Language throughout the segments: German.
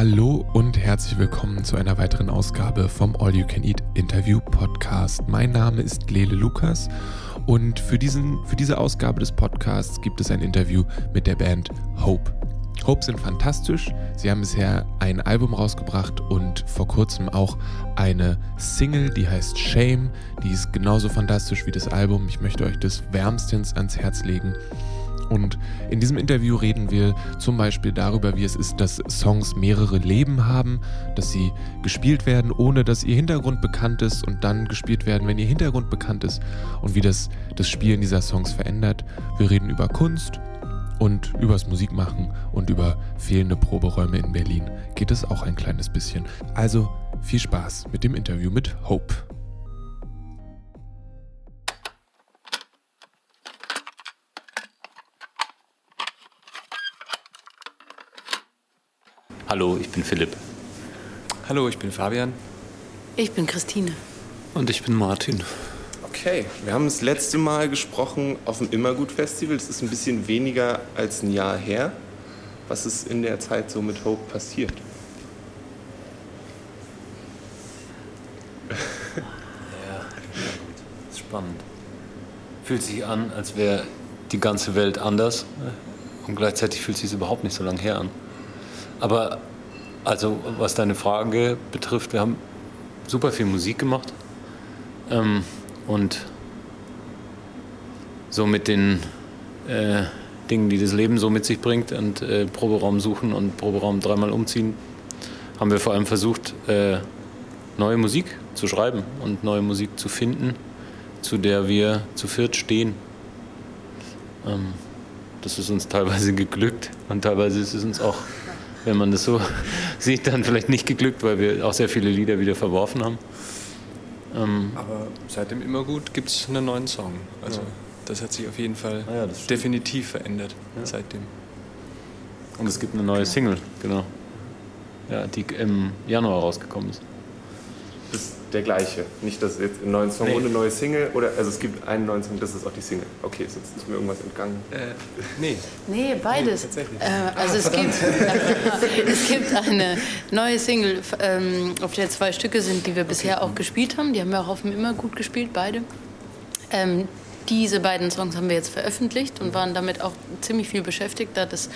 Hallo und herzlich willkommen zu einer weiteren Ausgabe vom All You Can Eat Interview Podcast. Mein Name ist Lele Lukas und für, diesen, für diese Ausgabe des Podcasts gibt es ein Interview mit der Band Hope. Hope sind fantastisch. Sie haben bisher ein Album rausgebracht und vor kurzem auch eine Single, die heißt Shame. Die ist genauso fantastisch wie das Album. Ich möchte euch das wärmstens ans Herz legen. Und in diesem Interview reden wir zum Beispiel darüber, wie es ist, dass Songs mehrere Leben haben, dass sie gespielt werden, ohne dass ihr Hintergrund bekannt ist und dann gespielt werden, wenn ihr Hintergrund bekannt ist und wie das das Spielen dieser Songs verändert. Wir reden über Kunst und übers Musikmachen und über fehlende Proberäume in Berlin geht es auch ein kleines bisschen. Also viel Spaß mit dem Interview mit Hope. Hallo, ich bin Philipp. Hallo, ich bin Fabian. Ich bin Christine. Und ich bin Martin. Okay, wir haben das letzte Mal gesprochen auf dem Immergut-Festival. Das ist ein bisschen weniger als ein Jahr her. Was ist in der Zeit so mit Hope passiert? Ja, gut. Ist spannend. Fühlt sich an, als wäre die ganze Welt anders. Und gleichzeitig fühlt sich es überhaupt nicht so lange her an. Aber also was deine Frage betrifft, wir haben super viel Musik gemacht ähm, und so mit den äh, Dingen, die das Leben so mit sich bringt und äh, Proberaum suchen und Proberaum dreimal umziehen, haben wir vor allem versucht, äh, neue Musik zu schreiben und neue Musik zu finden, zu der wir zu viert stehen. Ähm, das ist uns teilweise geglückt und teilweise ist es uns auch wenn man das so sieht, dann vielleicht nicht geglückt, weil wir auch sehr viele Lieder wieder verworfen haben. Ähm Aber seitdem immer gut gibt es einen neuen Song. Also ja. das hat sich auf jeden Fall ah ja, definitiv verändert ja. seitdem. Und es gibt eine neue Single, genau. Ja, die im Januar rausgekommen ist der gleiche. Nicht, dass jetzt einen neuen Song nee. und eine neue Single oder also es gibt einen neuen Song, das ist auch die Single. Okay, sonst ist mir irgendwas entgangen. Äh, nee. Nee, beides. Nee, äh, also es, gibt, es gibt eine neue Single, ähm, auf der zwei Stücke sind, die wir bisher auch gespielt haben. Die haben wir auch auf dem Immer gut gespielt, beide. Ähm, diese beiden Songs haben wir jetzt veröffentlicht und waren damit auch ziemlich viel beschäftigt, da das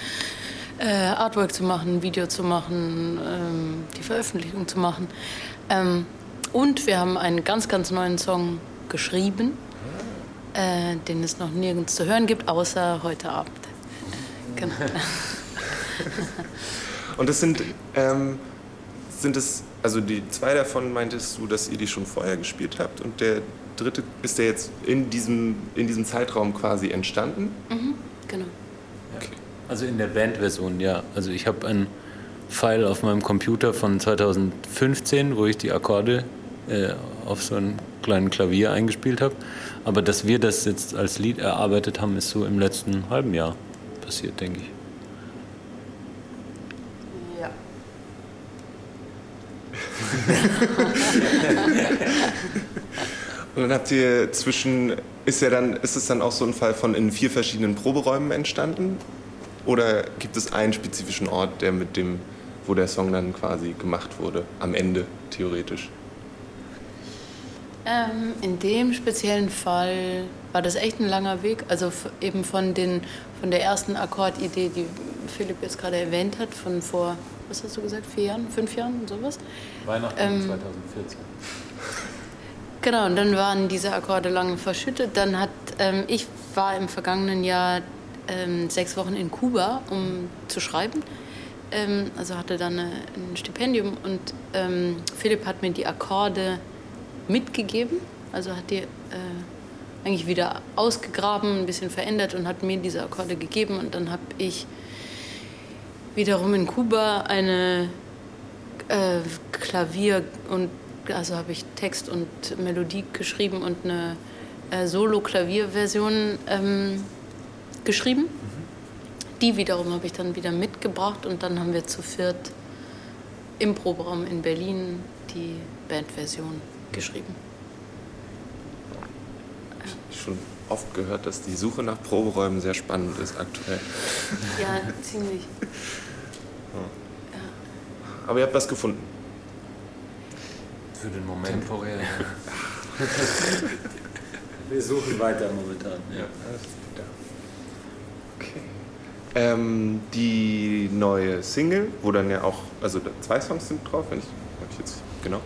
äh, Artwork zu machen, Video zu machen, ähm, die Veröffentlichung zu machen. Ähm, und wir haben einen ganz, ganz neuen Song geschrieben, äh, den es noch nirgends zu hören gibt, außer heute Abend. Genau. Und das sind, ähm, sind es, also die zwei davon meintest du, dass ihr die schon vorher gespielt habt und der dritte ist der jetzt in diesem, in diesem Zeitraum quasi entstanden? Mhm, genau. Okay. Also in der Bandversion, ja. Also ich habe ein File auf meinem Computer von 2015, wo ich die Akkorde auf so einem kleinen Klavier eingespielt habe. Aber dass wir das jetzt als Lied erarbeitet haben, ist so im letzten halben Jahr passiert, denke ich. Ja. Und dann habt ihr zwischen, ist ja dann, ist es dann auch so ein Fall von in vier verschiedenen Proberäumen entstanden? Oder gibt es einen spezifischen Ort, der mit dem, wo der Song dann quasi gemacht wurde, am Ende theoretisch? Ähm, in dem speziellen Fall war das echt ein langer Weg. Also eben von, den, von der ersten Akkordidee, die Philipp jetzt gerade erwähnt hat, von vor, was hast du gesagt, vier Jahren, fünf Jahren, sowas? Weihnachten ähm, 2014. Genau, und dann waren diese Akkorde lange verschüttet. Dann hat, ähm, ich war im vergangenen Jahr ähm, sechs Wochen in Kuba, um zu schreiben. Ähm, also hatte dann eine, ein Stipendium und ähm, Philipp hat mir die Akkorde mitgegeben. Also hat die äh, eigentlich wieder ausgegraben, ein bisschen verändert und hat mir diese Akkorde gegeben. Und dann habe ich wiederum in Kuba eine äh, Klavier und also habe ich Text und Melodie geschrieben und eine äh, Solo-Klavierversion ähm, geschrieben. Mhm. Die wiederum habe ich dann wieder mitgebracht und dann haben wir zu viert im Proberaum in Berlin die Bandversion geschrieben. Ich schon oft gehört, dass die Suche nach Proberäumen sehr spannend ist aktuell. Ja, ziemlich. Aber ihr habt was gefunden. Für den Moment. Temporär. Wir suchen weiter momentan. Ja. Okay. Ähm, die neue Single, wo dann ja auch, also zwei Songs sind drauf, wenn ich, ich jetzt, genau.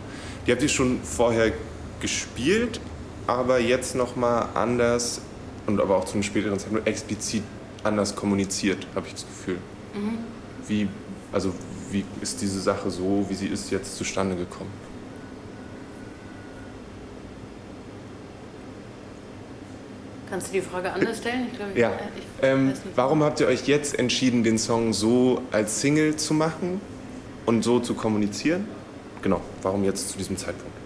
Die habt ihr schon vorher gespielt, aber jetzt nochmal anders und aber auch zu einem späteren Zeitpunkt explizit anders kommuniziert, habe ich das Gefühl. Mhm. Wie, also wie ist diese Sache so, wie sie ist, jetzt zustande gekommen? Kannst du die Frage anders stellen? Ich glaube, ja. Ich, ähm, warum habt ihr euch jetzt entschieden, den Song so als Single zu machen und so zu kommunizieren? Genau, warum jetzt zu diesem Zeitpunkt?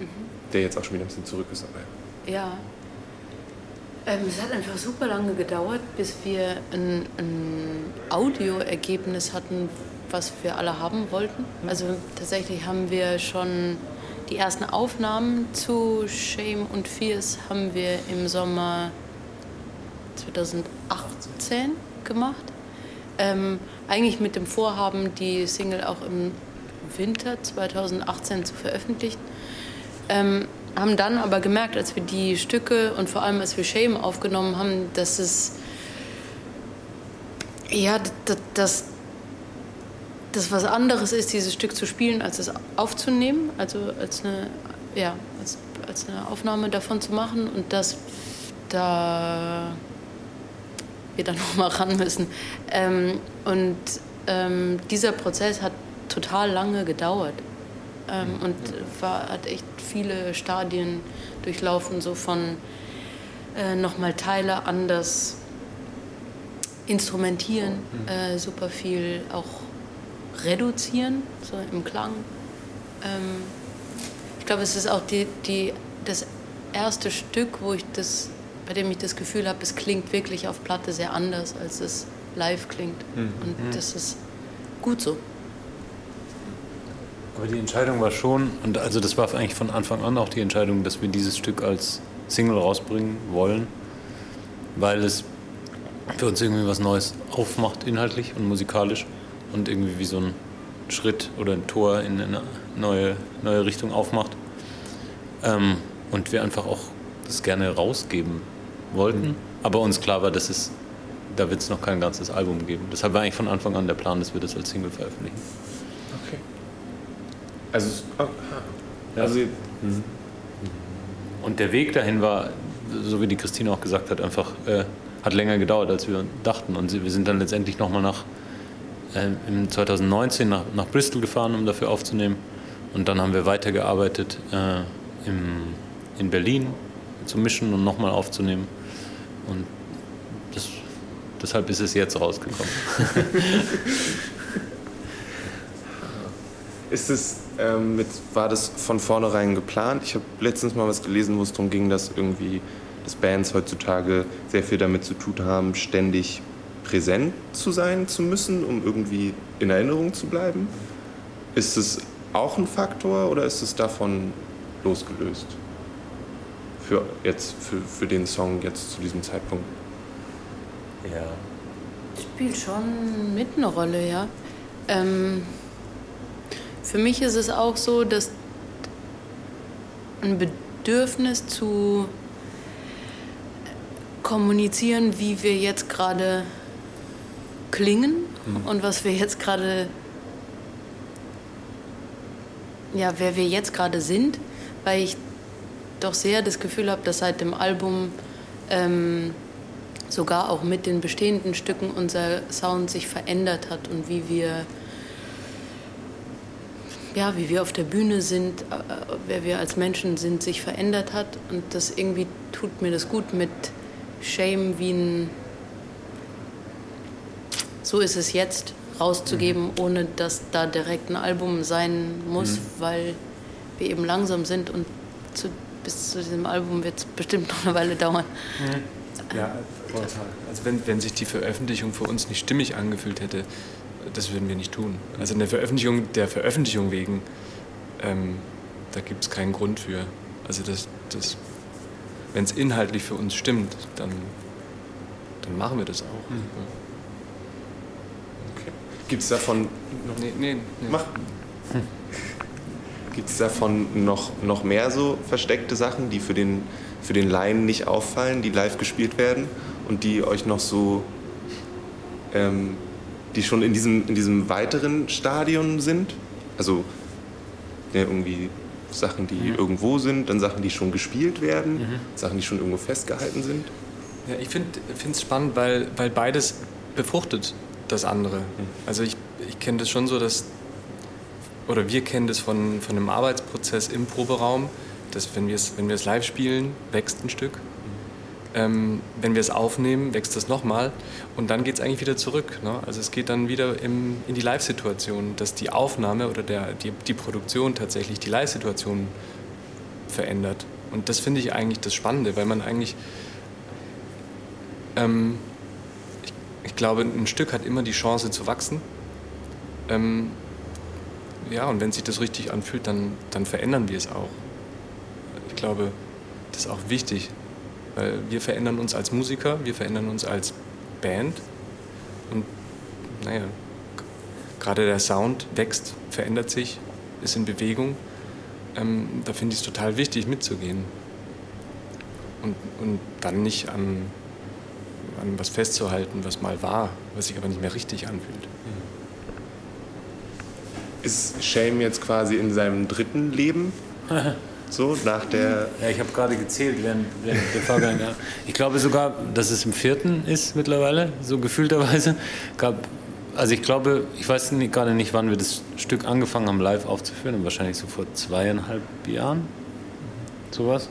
Mhm. Der jetzt auch schon wieder ein bisschen zurück ist. Aber ja. ja. Ähm, es hat einfach super lange gedauert, bis wir ein, ein Audioergebnis hatten, was wir alle haben wollten. Also tatsächlich haben wir schon die ersten Aufnahmen zu Shame und Fears haben wir im Sommer 2018 gemacht. Ähm, eigentlich mit dem Vorhaben, die Single auch im Winter 2018 zu veröffentlichen. Ähm, haben dann aber gemerkt, als wir die Stücke und vor allem als wir Shame aufgenommen haben, dass es ja, dass das was anderes ist, dieses Stück zu spielen, als es aufzunehmen, also als eine, ja, als, als eine Aufnahme davon zu machen und dass da wir dann nochmal ran müssen. Ähm, und ähm, dieser Prozess hat total lange gedauert ähm, und war, hat echt viele Stadien durchlaufen, so von äh, nochmal Teile anders instrumentieren, mhm. äh, super viel auch reduzieren, so im Klang. Ähm, ich glaube, es ist auch die, die, das erste Stück, wo ich das, bei dem ich das Gefühl habe, es klingt wirklich auf Platte sehr anders, als es live klingt. Mhm. Und mhm. das ist gut so. Aber die Entscheidung war schon, und also das war eigentlich von Anfang an auch die Entscheidung, dass wir dieses Stück als Single rausbringen wollen, weil es für uns irgendwie was Neues aufmacht, inhaltlich und musikalisch und irgendwie wie so ein Schritt oder ein Tor in eine neue, neue Richtung aufmacht. Ähm, und wir einfach auch das gerne rausgeben wollten, mhm. aber uns klar war, dass es, da wird es noch kein ganzes Album geben. Deshalb war eigentlich von Anfang an der Plan, dass wir das als Single veröffentlichen. Also, oh, also mhm. und der Weg dahin war, so wie die Christine auch gesagt hat, einfach äh, hat länger gedauert, als wir dachten. Und wir sind dann letztendlich nochmal nach äh, im 2019 nach, nach Bristol gefahren, um dafür aufzunehmen. Und dann haben wir weitergearbeitet äh, im, in Berlin zu mischen und nochmal aufzunehmen. Und das, deshalb ist es jetzt rausgekommen. ist es ähm, mit, war das von vornherein geplant? Ich habe letztens mal was gelesen, wo es darum ging, dass irgendwie dass Bands heutzutage sehr viel damit zu tun haben, ständig präsent zu sein zu müssen, um irgendwie in Erinnerung zu bleiben? Ist es auch ein Faktor oder ist es davon losgelöst? Für, jetzt, für, für den Song jetzt zu diesem Zeitpunkt? Ja. Spielt schon mit eine Rolle, ja. Ähm, für mich ist es auch so, dass ein Bedürfnis zu kommunizieren, wie wir jetzt gerade klingen mhm. und was wir jetzt gerade, ja, wer wir jetzt gerade sind, weil ich doch sehr das Gefühl habe, dass seit dem Album ähm, sogar auch mit den bestehenden Stücken unser Sound sich verändert hat und wie wir ja, wie wir auf der Bühne sind, äh, wer wir als Menschen sind, sich verändert hat. Und das irgendwie tut mir das gut mit Shame wie ein so ist es jetzt rauszugeben, mhm. ohne dass da direkt ein Album sein muss, mhm. weil wir eben langsam sind und zu, bis zu diesem Album wird es bestimmt noch eine Weile dauern. Mhm. Ja, total. Also wenn, wenn sich die Veröffentlichung für uns nicht stimmig angefühlt hätte, das würden wir nicht tun. Also eine Veröffentlichung der Veröffentlichung wegen, ähm, da gibt es keinen Grund für. Also das, das, wenn es inhaltlich für uns stimmt, dann, dann machen wir das auch. Mhm. Gibt es davon. Nee, nee, nee. Mach. Gibt es davon noch, noch mehr so versteckte Sachen, die für den, für den Laien nicht auffallen, die live gespielt werden und die euch noch so. Ähm, die schon in diesem, in diesem weiteren Stadion sind? Also ja, irgendwie Sachen, die irgendwo sind, dann Sachen, die schon gespielt werden, Sachen, die schon irgendwo festgehalten sind. Ja, ich finde es spannend, weil, weil beides befruchtet das andere. Also ich, ich kenne das schon so, dass, oder wir kennen das von, von einem Arbeitsprozess im Proberaum, dass wenn wir es wenn live spielen, wächst ein Stück. Ähm, wenn wir es aufnehmen, wächst das nochmal und dann geht es eigentlich wieder zurück. Ne? Also es geht dann wieder im, in die Live-Situation, dass die Aufnahme oder der, die, die Produktion tatsächlich die Live-Situation verändert. Und das finde ich eigentlich das Spannende, weil man eigentlich ähm, ich, ich glaube, ein Stück hat immer die Chance zu wachsen. Ähm, ja, und wenn sich das richtig anfühlt, dann, dann verändern wir es auch. Ich glaube, das ist auch wichtig, weil wir verändern uns als Musiker, wir verändern uns als Band. Und naja, gerade der Sound wächst, verändert sich, ist in Bewegung. Ähm, da finde ich es total wichtig, mitzugehen. Und, und dann nicht an, an was festzuhalten, was mal war, was sich aber nicht mehr richtig anfühlt. Ist Shame jetzt quasi in seinem dritten Leben? So, nach der. Ja, ich habe gerade gezählt während, während der Fahrgang. Ja. Ich glaube sogar, dass es im vierten ist mittlerweile, so gefühlterweise. Gab, also ich glaube, ich weiß nicht, gerade nicht, wann wir das Stück angefangen haben, live aufzuführen. Wahrscheinlich so vor zweieinhalb Jahren, sowas.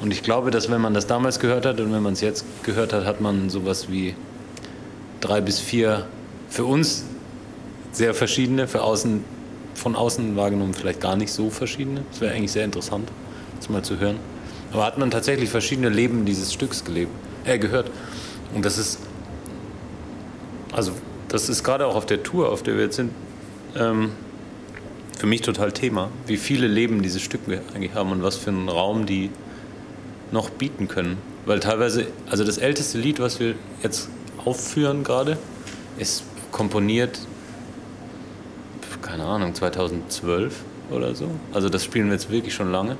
Und ich glaube, dass wenn man das damals gehört hat und wenn man es jetzt gehört hat, hat man sowas wie drei bis vier für uns sehr verschiedene, für außen, von außen wahrgenommen vielleicht gar nicht so verschiedene. Das wäre eigentlich sehr interessant, das mal zu hören. Aber hat man tatsächlich verschiedene Leben dieses Stücks gelebt, äh, gehört. Und das ist, also das ist gerade auch auf der Tour, auf der wir jetzt sind, ähm, für mich total Thema, wie viele Leben dieses Stück wir eigentlich haben und was für einen Raum die noch bieten können. Weil teilweise, also das älteste Lied, was wir jetzt aufführen gerade, ist komponiert, keine Ahnung, 2012 oder so. Also das spielen wir jetzt wirklich schon lange.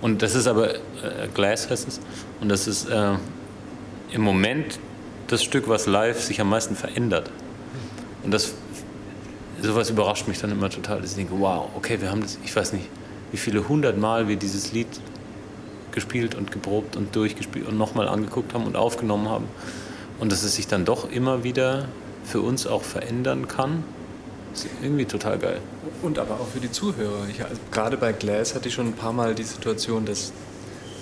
Und das ist aber, äh, Glass heißt es, und das ist äh, im Moment das Stück, was live sich am meisten verändert. Und das, sowas überrascht mich dann immer total, ich denke, wow, okay, wir haben das, ich weiß nicht, wie viele hundert Mal wir dieses Lied gespielt und geprobt und durchgespielt und nochmal angeguckt haben und aufgenommen haben. Und dass es sich dann doch immer wieder für uns auch verändern kann, irgendwie total geil. Und aber auch für die Zuhörer. Ich, also gerade bei Glass hatte ich schon ein paar Mal die Situation, dass,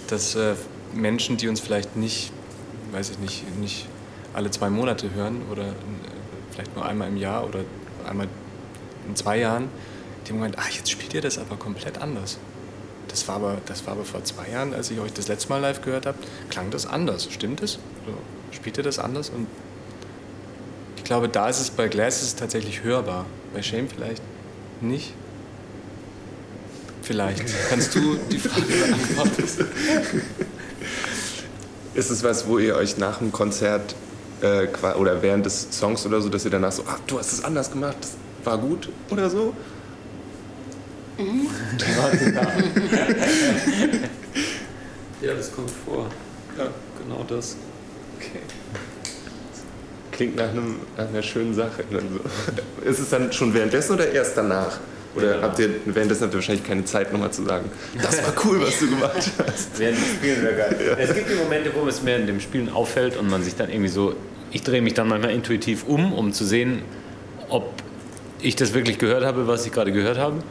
dass äh, Menschen, die uns vielleicht nicht, weiß ich nicht, nicht alle zwei Monate hören oder äh, vielleicht nur einmal im Jahr oder einmal in zwei Jahren, die haben gemeint, ah, jetzt spielt ihr das aber komplett anders. Das war aber, das war aber vor zwei Jahren, als ich euch das letzte Mal live gehört habe, klang das anders. Stimmt es? So, spielt ihr das anders? Und ich glaube, da ist es bei Glass ist es tatsächlich hörbar. Bei Shame vielleicht nicht. Vielleicht. Kannst du die Frage beantworten? Ist es was, wo ihr euch nach dem Konzert äh, oder während des Songs oder so, dass ihr danach so, ah, du hast es anders gemacht, das war gut oder so? Ja, das kommt vor. Ja. Genau das. Klingt nach, einem, nach einer schönen Sache. Ist es dann schon währenddessen oder erst danach? Oder habt ihr währenddessen habt ihr wahrscheinlich keine Zeit nochmal zu sagen, das war cool, was du gemacht hast. Während dem Spielen wäre geil. Es gibt die Momente, wo es mir in dem Spielen auffällt und man sich dann irgendwie so. Ich drehe mich dann manchmal intuitiv um, um zu sehen, ob ich das wirklich gehört habe, was ich gerade gehört habe.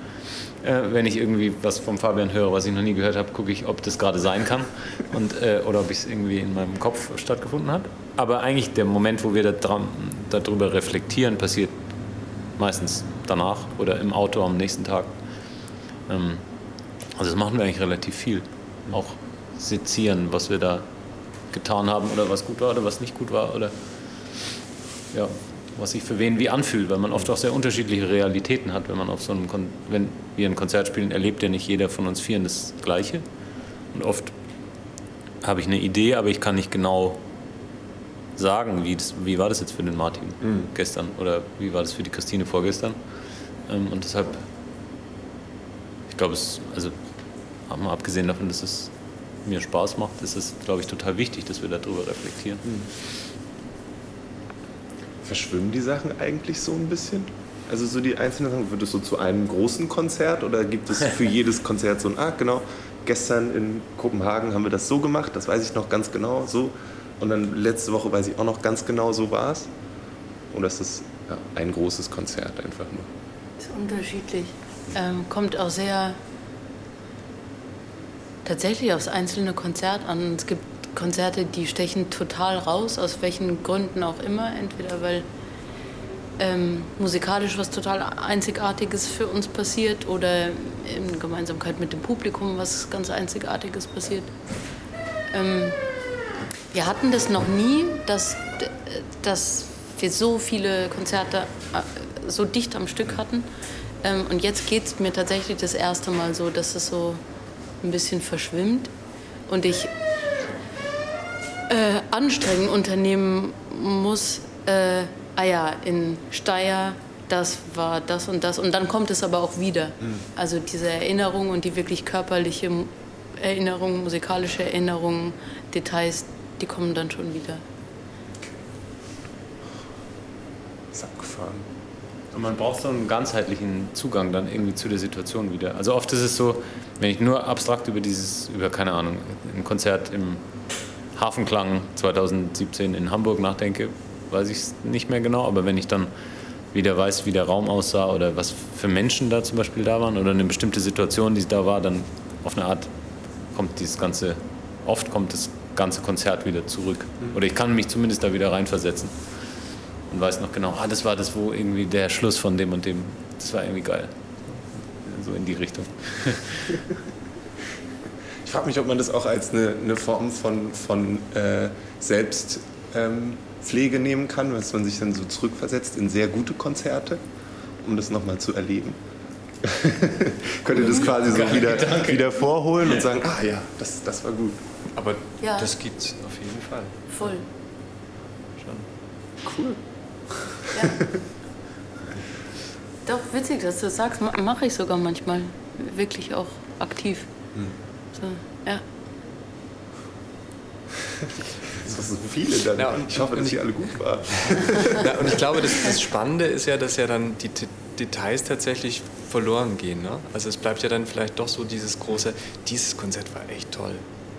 Äh, wenn ich irgendwie was vom Fabian höre, was ich noch nie gehört habe, gucke ich, ob das gerade sein kann und, äh, oder ob es irgendwie in meinem Kopf stattgefunden hat. Aber eigentlich der Moment, wo wir da darüber reflektieren, passiert meistens danach oder im Auto am nächsten Tag. Ähm, also das machen wir eigentlich relativ viel. Auch sezieren, was wir da getan haben oder was gut war oder was nicht gut war oder ja, was sich für wen wie anfühlt, weil man oft auch sehr unterschiedliche Realitäten hat, wenn man auf so einem Kon wenn wir ein Konzert spielen, erlebt ja nicht jeder von uns vieren das Gleiche. Und oft habe ich eine Idee, aber ich kann nicht genau sagen, wie, das, wie war das jetzt für den Martin Mhm. gestern oder wie war das für die Christine vorgestern. Ähm, und deshalb, ich glaube, es, also mal abgesehen davon, dass es mir Spaß macht, ist es, glaube ich, total wichtig, dass wir darüber reflektieren. Verschwimmen die Sachen eigentlich so ein bisschen? Also so die einzelnen Sachen, wird es so zu einem großen Konzert oder gibt es für jedes Konzert so ein, ah genau, gestern in Kopenhagen haben wir das so gemacht, das weiß ich noch ganz genau, so. Und dann letzte Woche weiß ich auch noch ganz genau, so war es. Oder ist das ja, ein großes Konzert einfach nur? Ist unterschiedlich. Ähm, kommt auch sehr tatsächlich aufs einzelne Konzert an. Es gibt Konzerte, die stechen total raus, aus welchen Gründen auch immer. Entweder weil ähm, musikalisch was total Einzigartiges für uns passiert oder in Gemeinsamkeit mit dem Publikum was ganz Einzigartiges passiert. Ähm, wir hatten das noch nie, dass, dass wir so viele Konzerte äh, so dicht am Stück hatten. Ähm, und jetzt geht es mir tatsächlich das erste Mal so, dass es so ein bisschen verschwimmt und ich Anstrengungen unternehmen muss. Äh, ah ja, in Steyr, das war das und das. Und dann kommt es aber auch wieder. Also diese Erinnerung und die wirklich körperliche Erinnerung, musikalische Erinnerung, Details, die kommen dann schon wieder. Ist abgefahren. Und man braucht so einen ganzheitlichen Zugang dann irgendwie zu der Situation wieder. Also oft ist es so, wenn ich nur abstrakt über dieses, über keine Ahnung, ein Konzert im Hafenklang 2017 in Hamburg nachdenke, weiß ich es nicht mehr genau. Aber wenn ich dann wieder weiß, wie der Raum aussah oder was für Menschen da zum Beispiel da waren oder eine bestimmte Situation, die da war, dann auf eine Art kommt dieses ganze, oft kommt das ganze Konzert wieder zurück. Oder ich kann mich zumindest da wieder reinversetzen und weiß noch genau, ah, das war das, wo irgendwie der Schluss von dem und dem, das war irgendwie geil. So in die Richtung. Ich frage mich, ob man das auch als eine, eine Form von, von äh, Selbstpflege ähm, nehmen kann, dass man sich dann so zurückversetzt in sehr gute Konzerte, um das nochmal zu erleben. Könnt ihr das quasi so wieder, wieder vorholen und sagen, ah ja, das, das war gut. Aber Ja. das gibt's auf jeden Fall. Voll. Schon. Cool. Ja. Doch, witzig, dass du das sagst, ma- mache ich sogar manchmal. Wirklich auch aktiv. So, ja. Das sind so viele dann. Ja, und- ich hoffe, dass die alle gut waren. Ja, und ich glaube, das, das Spannende ist ja, dass ja dann die T Details tatsächlich verloren gehen. Ne? Also es bleibt ja dann vielleicht doch so dieses große, dieses Konzert war echt toll.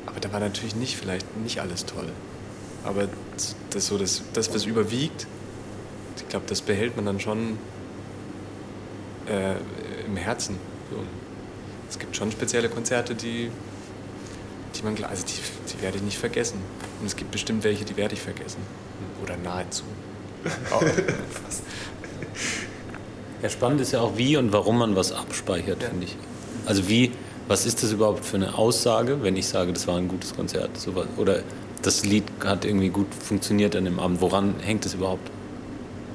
Aber da war natürlich nicht vielleicht nicht alles toll. Aber das, so das, das was überwiegt, ich glaube, das behält man dann schon äh, im Herzen. So. Es gibt schon spezielle Konzerte, die, die man, klar- also die, die werde ich nicht vergessen. Und es gibt bestimmt welche, die werde ich vergessen. Oder nahezu. Oh, fast. Ja, spannend ist ja auch, wie und warum man was abspeichert, Ja. finde ich. Also wie, was ist das überhaupt für eine Aussage, wenn ich sage, das war ein gutes Konzert? So was- Oder das Lied hat irgendwie gut funktioniert an dem Abend. Woran hängt es überhaupt?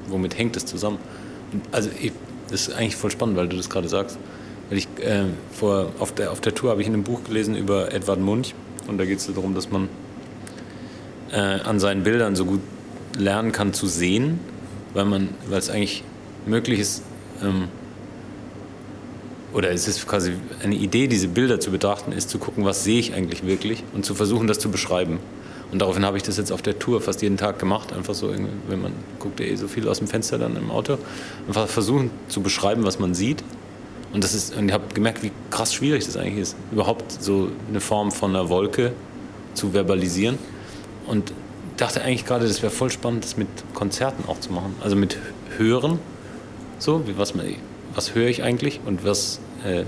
Womit hängt es zusammen? Also ich, das ist eigentlich voll spannend, weil du das gerade sagst. Weil ich äh, vor, auf, der, auf der Tour habe ich in einem Buch gelesen über Edvard Munch und da geht es darum, dass man äh, an seinen Bildern so gut lernen kann zu sehen, weil man, weil es eigentlich möglich ist, ähm, oder es ist quasi eine Idee, diese Bilder zu betrachten, ist zu gucken, was sehe ich eigentlich wirklich und zu versuchen, das zu beschreiben. Und daraufhin habe ich das jetzt auf der Tour fast jeden Tag gemacht. Einfach so, wenn man guckt ja eh so viel aus dem Fenster dann im Auto. Einfach versuchen zu beschreiben, was man sieht. Und das ist, und ich habe gemerkt, wie krass schwierig das eigentlich ist, überhaupt so eine Form von einer Wolke zu verbalisieren. Und dachte eigentlich gerade, das wäre voll spannend, das mit Konzerten auch zu machen. Also mit Hören. So, wie, was, was höre ich eigentlich und was, äh,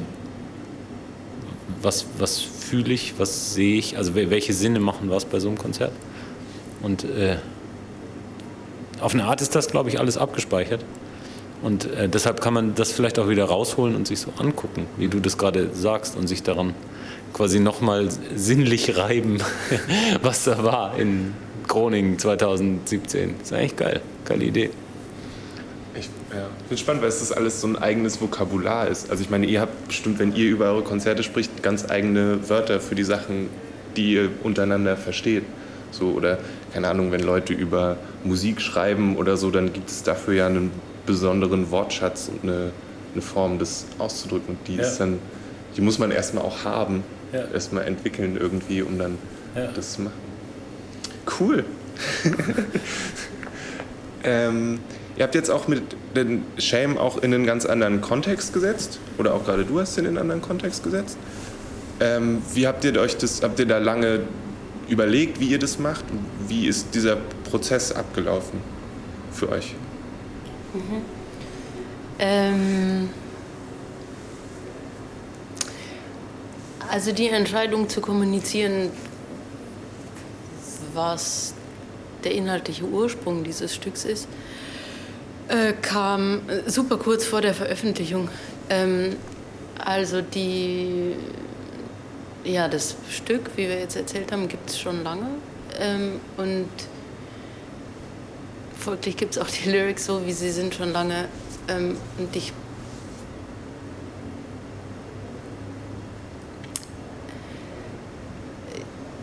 was, was fühle ich, was sehe ich, also wel- welche Sinne machen was bei so einem Konzert. Und äh, auf eine Art ist das, glaube ich, alles abgespeichert. Und äh, deshalb kann man das vielleicht auch wieder rausholen und sich so angucken, wie du das gerade sagst, und sich daran quasi nochmal sinnlich reiben, was da war in Groningen 2017. Das ist eigentlich geil. Geile Idee. Ich ja, bin spannend, weil es das alles so ein eigenes Vokabular ist. Also ich meine, ihr habt bestimmt, wenn ihr über eure Konzerte spricht, ganz eigene Wörter für die Sachen, die ihr untereinander versteht. So, oder keine Ahnung, wenn Leute über Musik schreiben oder so, dann gibt es dafür ja einen besonderen Wortschatz und eine, eine Form, das auszudrücken. Die Ja. ist dann, die muss man erstmal auch haben, Ja. erstmal entwickeln irgendwie, um dann Ja. das zu machen. Cool. ähm, ihr habt jetzt auch mit den Shame auch in einen ganz anderen Kontext gesetzt, oder auch gerade du hast den in einen anderen Kontext gesetzt. Ähm, wie habt ihr euch das, habt ihr da lange überlegt, wie ihr das macht? Wie ist dieser Prozess abgelaufen für euch? Ähm, also die Entscheidung zu kommunizieren, was der inhaltliche Ursprung dieses Stücks ist, äh, kam super kurz vor der Veröffentlichung. Ähm, also die, ja, das Stück, wie wir jetzt erzählt haben, gibt es schon lange. Ähm, und folglich gibt es auch die Lyrics so, wie sie sind, schon lange. Ähm, und ich.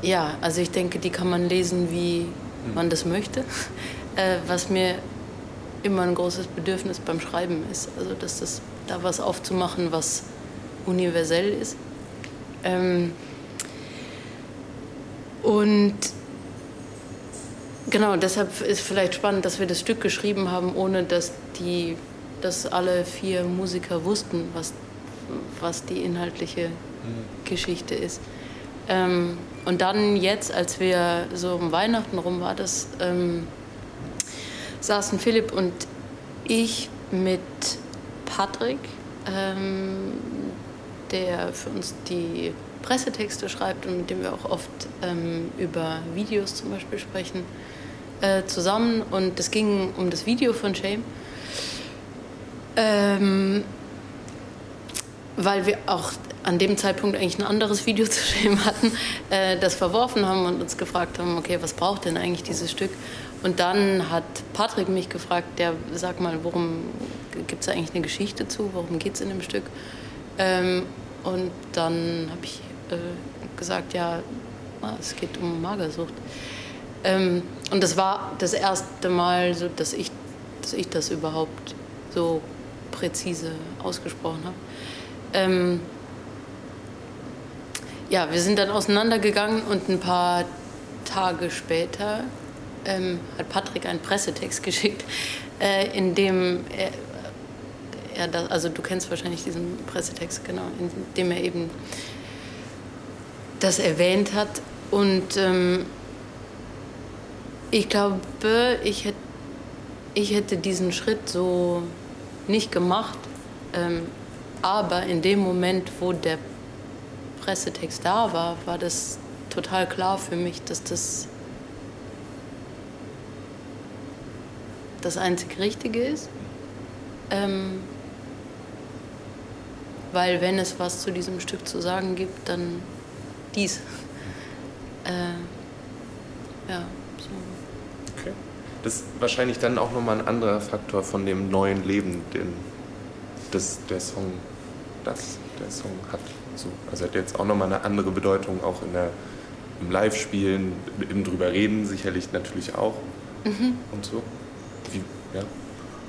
Ja, also ich denke, die kann man lesen, wie man das möchte. Äh, was mir immer ein großes Bedürfnis beim Schreiben ist. Also, dass das da was aufzumachen, was universell ist. Ähm, und Genau, deshalb ist vielleicht spannend, dass wir das Stück geschrieben haben, ohne dass die, dass alle vier Musiker wussten, was, was die inhaltliche Geschichte ist. Ähm, und dann jetzt, als wir so um Weihnachten rum war, das ähm, saßen Philipp und ich mit Patrick, ähm, der für uns die Pressetexte schreibt und mit dem wir auch oft ähm, über Videos zum Beispiel sprechen, äh, zusammen. Und es ging um das Video von Shame. Ähm, weil wir auch an dem Zeitpunkt eigentlich ein anderes Video zu Shame hatten, äh, das verworfen haben und uns gefragt haben, okay, was braucht denn eigentlich dieses Stück? Und dann hat Patrick mich gefragt, der, sag mal, worum gibt es eigentlich eine Geschichte zu, worum geht es in dem Stück? Ähm, und dann habe ich äh, gesagt, ja, es geht um Magersucht. Ähm, und das war das erste Mal, so, dass, ich, dass ich das überhaupt so präzise ausgesprochen habe. Ähm, ja, wir sind dann auseinandergegangen und ein paar Tage später ähm, hat Patrick einen Pressetext geschickt, äh, in dem er, er das, also du kennst wahrscheinlich diesen Pressetext, genau, in dem er eben das erwähnt hat. Und ähm, ich glaube, ich hätte, ich hätte diesen Schritt so nicht gemacht. Ähm, aber in dem Moment, wo der Pressetext da war, war das total klar für mich, dass das das einzig Richtige ist. Ähm, weil wenn es was zu diesem Stück zu sagen gibt, dann dies. Äh, ja, so. Okay. Das ist wahrscheinlich dann auch nochmal ein anderer Faktor von dem neuen Leben, den das, der, Song, das der Song hat. So. Also hat jetzt auch nochmal eine andere Bedeutung, auch in der, im Live-Spielen, im drüber reden sicherlich natürlich auch und so. Wie, ja.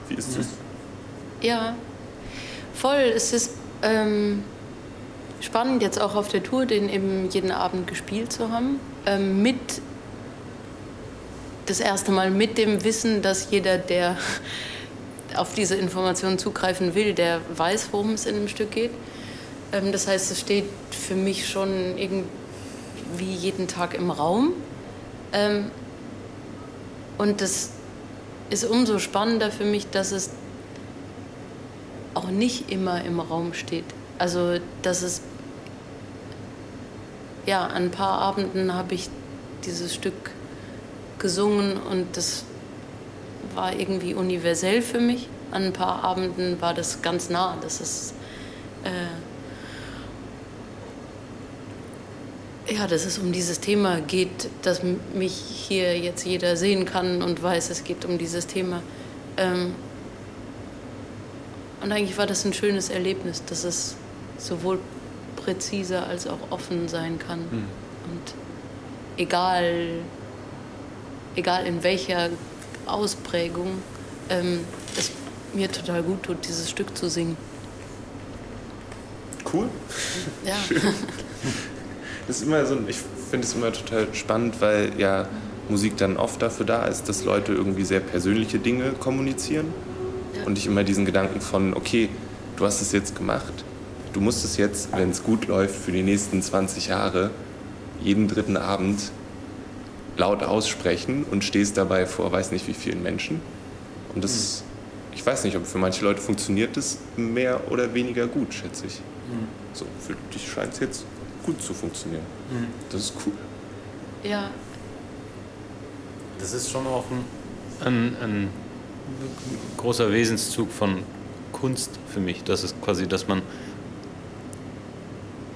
Wie ist das? Ja, voll. Es ist ähm, spannend, jetzt auch auf der Tour, den eben jeden Abend gespielt zu haben. Ähm, mit das erste Mal mit dem Wissen, dass jeder, der auf diese Informationen zugreifen will, der weiß, worum es in dem Stück geht. Ähm, das heißt, es steht für mich schon irgendwie jeden Tag im Raum. Ähm, und das ist umso spannender für mich, dass es auch nicht immer im Raum steht. Also, dass es ja, an ein paar Abenden habe ich dieses Stück gesungen und das war irgendwie universell für mich. An ein paar Abenden war das ganz nah. Das ist äh, ja, dass es um dieses Thema geht, dass mich hier jetzt jeder sehen kann und weiß, es geht um dieses Thema. Ähm, und eigentlich war das ein schönes Erlebnis, dass es sowohl präziser als auch offen sein kann. Und egal, egal in welcher Ausprägung, ähm, es mir total gut tut, dieses Stück zu singen. Cool. Ja. Das ist immer so, ich finde es immer total spannend, weil ja Musik dann oft dafür da ist, dass Leute irgendwie sehr persönliche Dinge kommunizieren. Ja. Und ich immer diesen Gedanken von, okay, du hast es jetzt gemacht, du musst es jetzt, wenn es gut läuft, für die nächsten 20 Jahre jeden dritten Abend laut aussprechen und stehst dabei vor weiß nicht wie vielen Menschen. Und das, ist, ich weiß nicht, ob für manche Leute funktioniert das mehr oder weniger gut, schätze ich. So, für dich scheint es jetzt gut zu funktionieren. Das ist cool. ja, Das ist schon auch ein, ein, ein großer Wesenszug von Kunst für mich. Das ist quasi, dass man,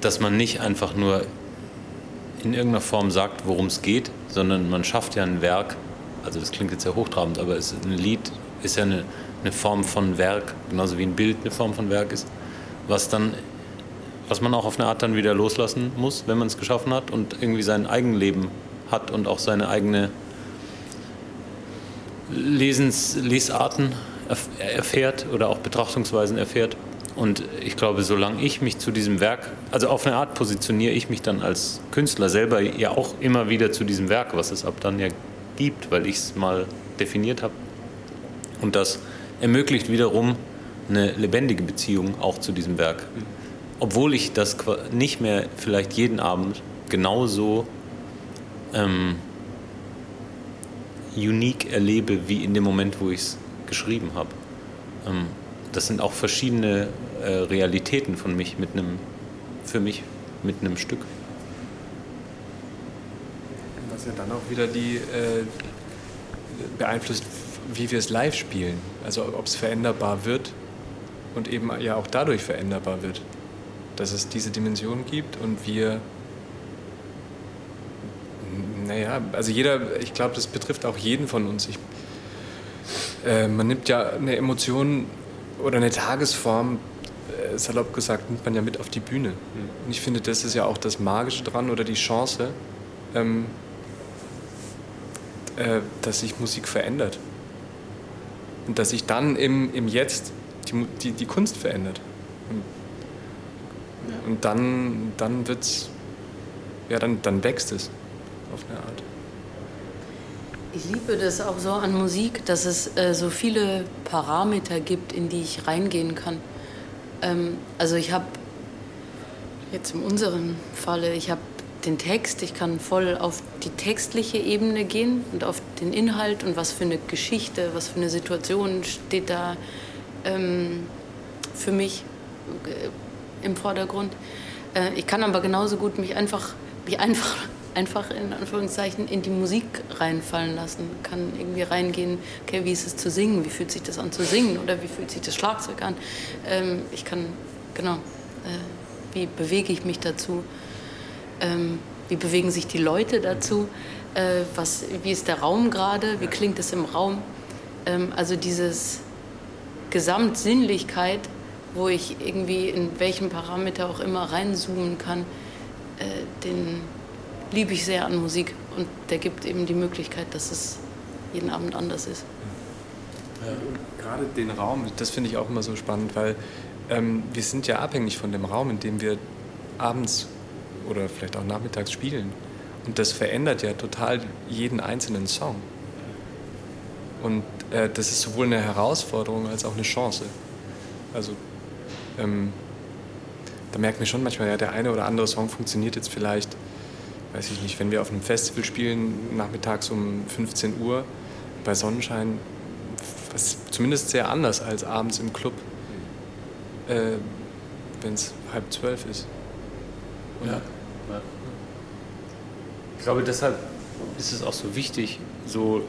dass man nicht einfach nur in irgendeiner Form sagt, worum es geht, sondern man schafft ja ein Werk. Also das klingt jetzt sehr hochtrabend, aber es, ein Lied ist ja eine, eine Form von Werk, genauso wie ein Bild eine Form von Werk ist, was dann was man auch auf eine Art dann wieder loslassen muss, wenn man es geschaffen hat und irgendwie sein Eigenleben hat und auch seine eigene Lesens, Lesarten erf- erfährt oder auch Betrachtungsweisen erfährt. Und ich glaube, solange ich mich zu diesem Werk, also auf eine Art positioniere ich mich dann als Künstler selber ja auch immer wieder zu diesem Werk, was es ab dann ja gibt, weil ich es mal definiert habe. Und das ermöglicht wiederum eine lebendige Beziehung auch zu diesem Werk. Obwohl ich das nicht mehr vielleicht jeden Abend genauso ähm, unique erlebe wie in dem Moment, wo ich es geschrieben habe. Ähm, das sind auch verschiedene äh, Realitäten von mich mit einem, für mich mit einem Stück. Was ja dann auch wieder die äh, beeinflusst, wie wir es live spielen. Also ob es veränderbar wird und eben ja auch dadurch veränderbar wird. Dass es diese Dimension gibt und wir. Naja, also jeder, ich glaube, das betrifft auch jeden von uns. Ich, äh, man nimmt ja eine Emotion oder eine Tagesform, äh, salopp gesagt, nimmt man ja mit auf die Bühne. Und ich finde, das ist ja auch das Magische dran oder die Chance, ähm, äh, dass sich Musik verändert. Und dass sich dann im, im Jetzt die, die, die Kunst verändert. Und, und dann, dann wird's, ja, dann, dann wächst es auf eine Art. Ich liebe das auch so an Musik, dass es äh, so viele Parameter gibt, in die ich reingehen kann. Ähm, also ich habe jetzt in unserem Falle, ich habe den Text, ich kann voll auf die textliche Ebene gehen und auf den Inhalt und was für eine Geschichte, was für eine Situation steht da ähm, für mich äh, im Vordergrund. Äh, ich kann aber genauso gut mich einfach, mich einfach, einfach in Anführungszeichen in die Musik reinfallen lassen. Kann irgendwie reingehen, okay, wie ist es zu singen? Wie fühlt sich das an zu singen? Oder wie fühlt sich das Schlagzeug an? Ähm, ich kann, genau, äh, wie bewege ich mich dazu? Ähm, wie bewegen sich die Leute dazu? Äh, was, wie ist der Raum gerade? Wie klingt es im Raum? Ähm, also dieses Gesamtsinnlichkeit, wo ich irgendwie in welchem Parameter auch immer reinzoomen kann, äh, den liebe ich sehr an Musik. Und der gibt eben die Möglichkeit, dass es jeden Abend anders ist. Gerade den Raum, das finde ich auch immer so spannend, weil ähm, wir sind ja abhängig von dem Raum, in dem wir abends oder vielleicht auch nachmittags spielen. Und das verändert ja total jeden einzelnen Song. Und äh, das ist sowohl eine Herausforderung als auch eine Chance. Also ähm, da merkt man schon manchmal, ja, der eine oder andere Song funktioniert jetzt vielleicht, weiß ich nicht, wenn wir auf einem Festival spielen, nachmittags um 15 Uhr bei Sonnenschein, was zumindest sehr anders als abends im Club, äh, wenn es halb zwölf ist. Ja. Ich glaube, deshalb ist es auch so wichtig, so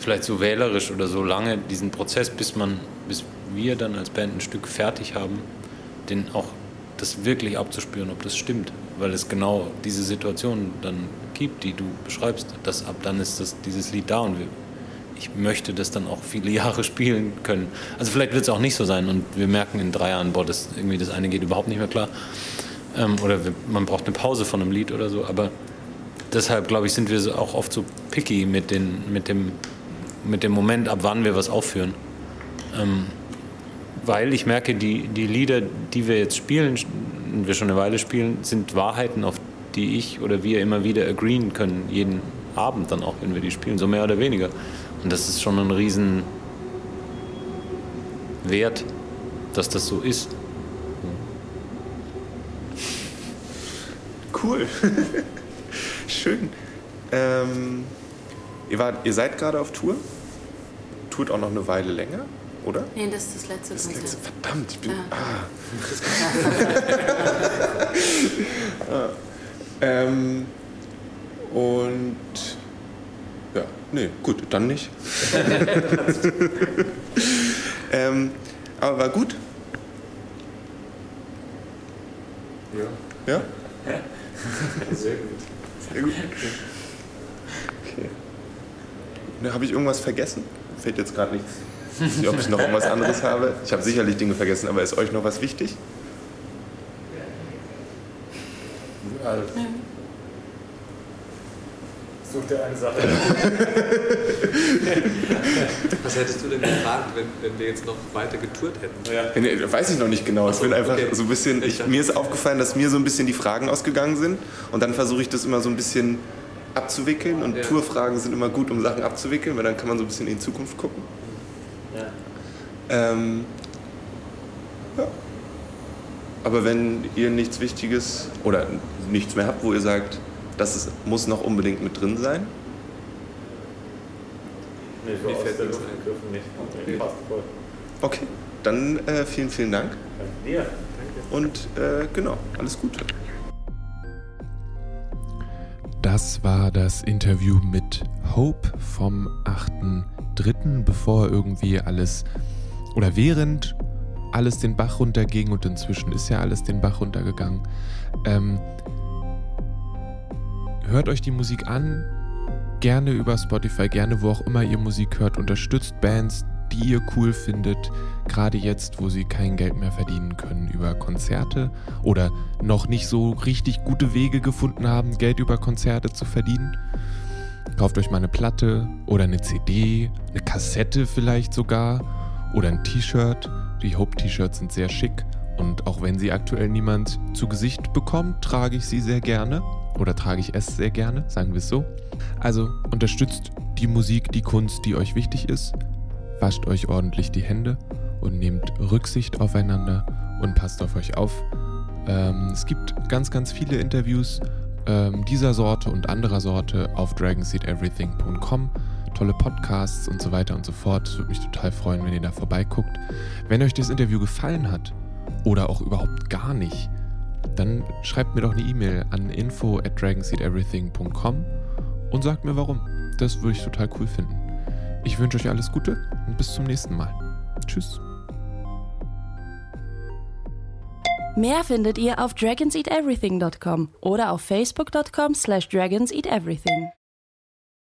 vielleicht so wählerisch oder so lange diesen Prozess, bis man, bis wir dann als Band ein Stück fertig haben, den auch das wirklich abzuspüren, ob das stimmt, weil es genau diese Situation dann gibt, die du beschreibst, dass ab dann ist das, dieses Lied da und wir, ich möchte das dann auch viele Jahre spielen können. Also vielleicht wird es auch nicht so sein und wir merken in drei Jahren, boah, das, irgendwie das eine geht überhaupt nicht mehr klar. Ähm, oder wir, man braucht eine Pause von einem Lied oder so, aber deshalb, glaube ich, sind wir auch oft so picky mit, den, mit, dem, mit dem Moment, ab wann wir was aufführen. Ähm, weil ich merke, die, die Lieder, die wir jetzt spielen, wir schon eine Weile spielen, sind Wahrheiten, auf die ich oder wir immer wieder agreeen können, jeden Abend dann auch, wenn wir die spielen, so mehr oder weniger. Und das ist schon ein riesen Wert, dass das so ist. Cool. Schön. Ähm, ihr, wart, ihr seid gerade auf Tour? Tourt auch noch eine Weile länger, oder? Nee, das ist das letzte Das Konzert. letzte, verdammt, ich bin. Ja. Ah. ah. Ähm, und. Ja, nee, gut, dann nicht. ähm, aber war gut? Ja. Ja? Sehr gut. Sehr gut. Okay. Ne, habe ich irgendwas vergessen? Fällt jetzt gerade nichts. Ich weiß nicht, ob ich noch irgendwas anderes habe. Ich habe sicherlich Dinge vergessen, aber ist euch noch was wichtig? Also, Such dir eine Sache. Was hättest du denn gefragt, wenn, wenn wir jetzt noch weiter getourt hätten? Ja. Nee, weiß ich noch nicht genau. Ich bin einfach okay. so ein bisschen. Ich, mir ist aufgefallen, dass mir so ein bisschen die Fragen ausgegangen sind. Und dann versuche ich das immer so ein bisschen abzuwickeln. Und Ja. Tourfragen sind immer gut, um Sachen abzuwickeln, weil dann kann man so ein bisschen in die Zukunft gucken. Ja. Ähm, ja. Aber wenn ihr nichts Wichtiges oder nichts mehr habt, wo ihr sagt, das ist, muss noch unbedingt mit drin sein, Nee, Mir fällt der Luft nicht. Nee, passt voll. okay, dann äh, vielen, vielen Dank Danke dir. Danke. und äh, genau, alles Gute. Das war das Interview mit Hope vom 8.3., bevor irgendwie alles oder während alles den Bach runterging und inzwischen ist ja alles den Bach runtergegangen. Ähm, hört euch die Musik an, gerne über Spotify, gerne wo auch immer ihr Musik hört, unterstützt Bands, die ihr cool findet, gerade jetzt, wo sie kein Geld mehr verdienen können über Konzerte oder noch nicht so richtig gute Wege gefunden haben, Geld über Konzerte zu verdienen. Kauft euch mal eine Platte oder eine CD, eine Kassette vielleicht sogar oder ein T-Shirt. Die Hope-T-Shirts sind sehr schick und auch wenn sie aktuell niemand zu Gesicht bekommt, trage ich sie sehr gerne oder trage ich es sehr gerne, sagen wir es so. Also unterstützt die Musik, die Kunst, die euch wichtig ist. Wascht euch ordentlich die Hände und nehmt Rücksicht aufeinander und passt auf euch auf. Ähm, es gibt ganz, ganz viele Interviews ähm, dieser Sorte und anderer Sorte auf dragonseedeverything.com. Tolle Podcasts und so weiter und so fort. Es würde mich total freuen, wenn ihr da vorbeiguckt. Wenn euch das Interview gefallen hat oder auch überhaupt gar nicht, dann schreibt mir doch eine E-Mail an info at dragonseedeverything.com und sagt mir warum. Das würde ich total cool finden. Ich wünsche euch alles Gute und bis zum nächsten Mal. Tschüss. Mehr findet ihr auf dragonseateverything.com oder auf facebook.com slash dragonseateverything.